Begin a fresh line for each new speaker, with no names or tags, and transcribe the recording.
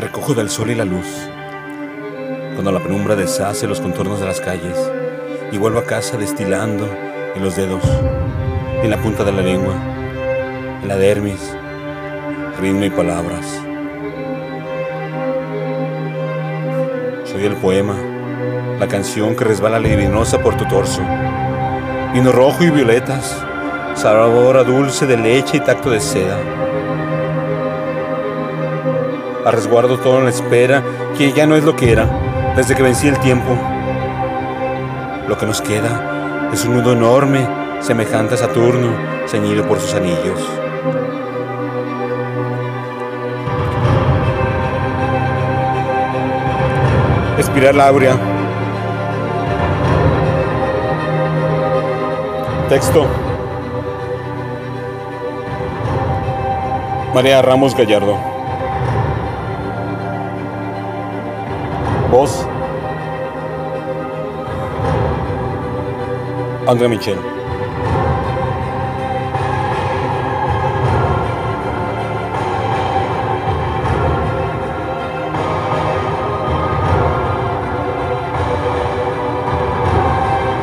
Recojo del sol y la luz. Cuando la penumbra deshace los contornos de las calles y vuelvo a casa destilando en los dedos, en la punta de la lengua, en la dermis, ritmo y palabras. Soy el poema, la canción que resbala libidinosa por tu torso. Vino rojo y violetas, sabor dulce de leche y tacto de seda. A resguardo todo en la espera, que ya no es lo que era, desde que vencí el tiempo. Lo que nos queda es un nudo enorme, semejante a Saturno, ceñido por sus anillos. Espiral áurea. Texto. María Ramos Gallardo. Voz. André Michel.